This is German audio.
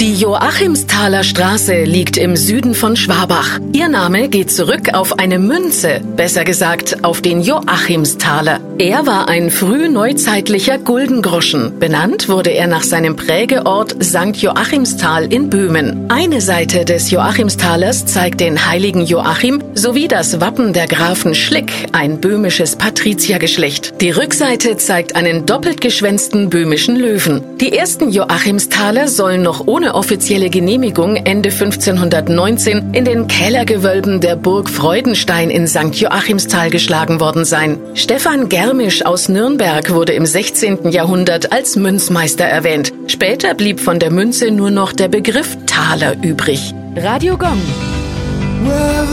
Die Joachimsthaler Straße liegt im Süden von Schwabach. Ihr Name geht zurück auf eine Münze, besser gesagt auf den Joachimsthaler. Er war ein frühneuzeitlicher Guldengroschen. Benannt wurde er nach seinem Prägeort St. Joachimsthal in Böhmen. Eine Seite des Joachimsthalers zeigt den heiligen Joachim sowie das Wappen der Grafen Schlick, ein böhmisches Patriziergeschlecht. Die Rückseite zeigt einen doppelt geschwänzten böhmischen Löwen. Die ersten Joachimsthaler sollen noch ohne offizielle Genehmigung Ende 1519 in den Kellergewölben der Burg Freudenstein in St. Joachimsthal geschlagen worden sein. Stefan Germisch aus Nürnberg wurde im 16. Jahrhundert als Münzmeister erwähnt. Später blieb von der Münze nur noch der Begriff Taler übrig. Radio Gong. Well,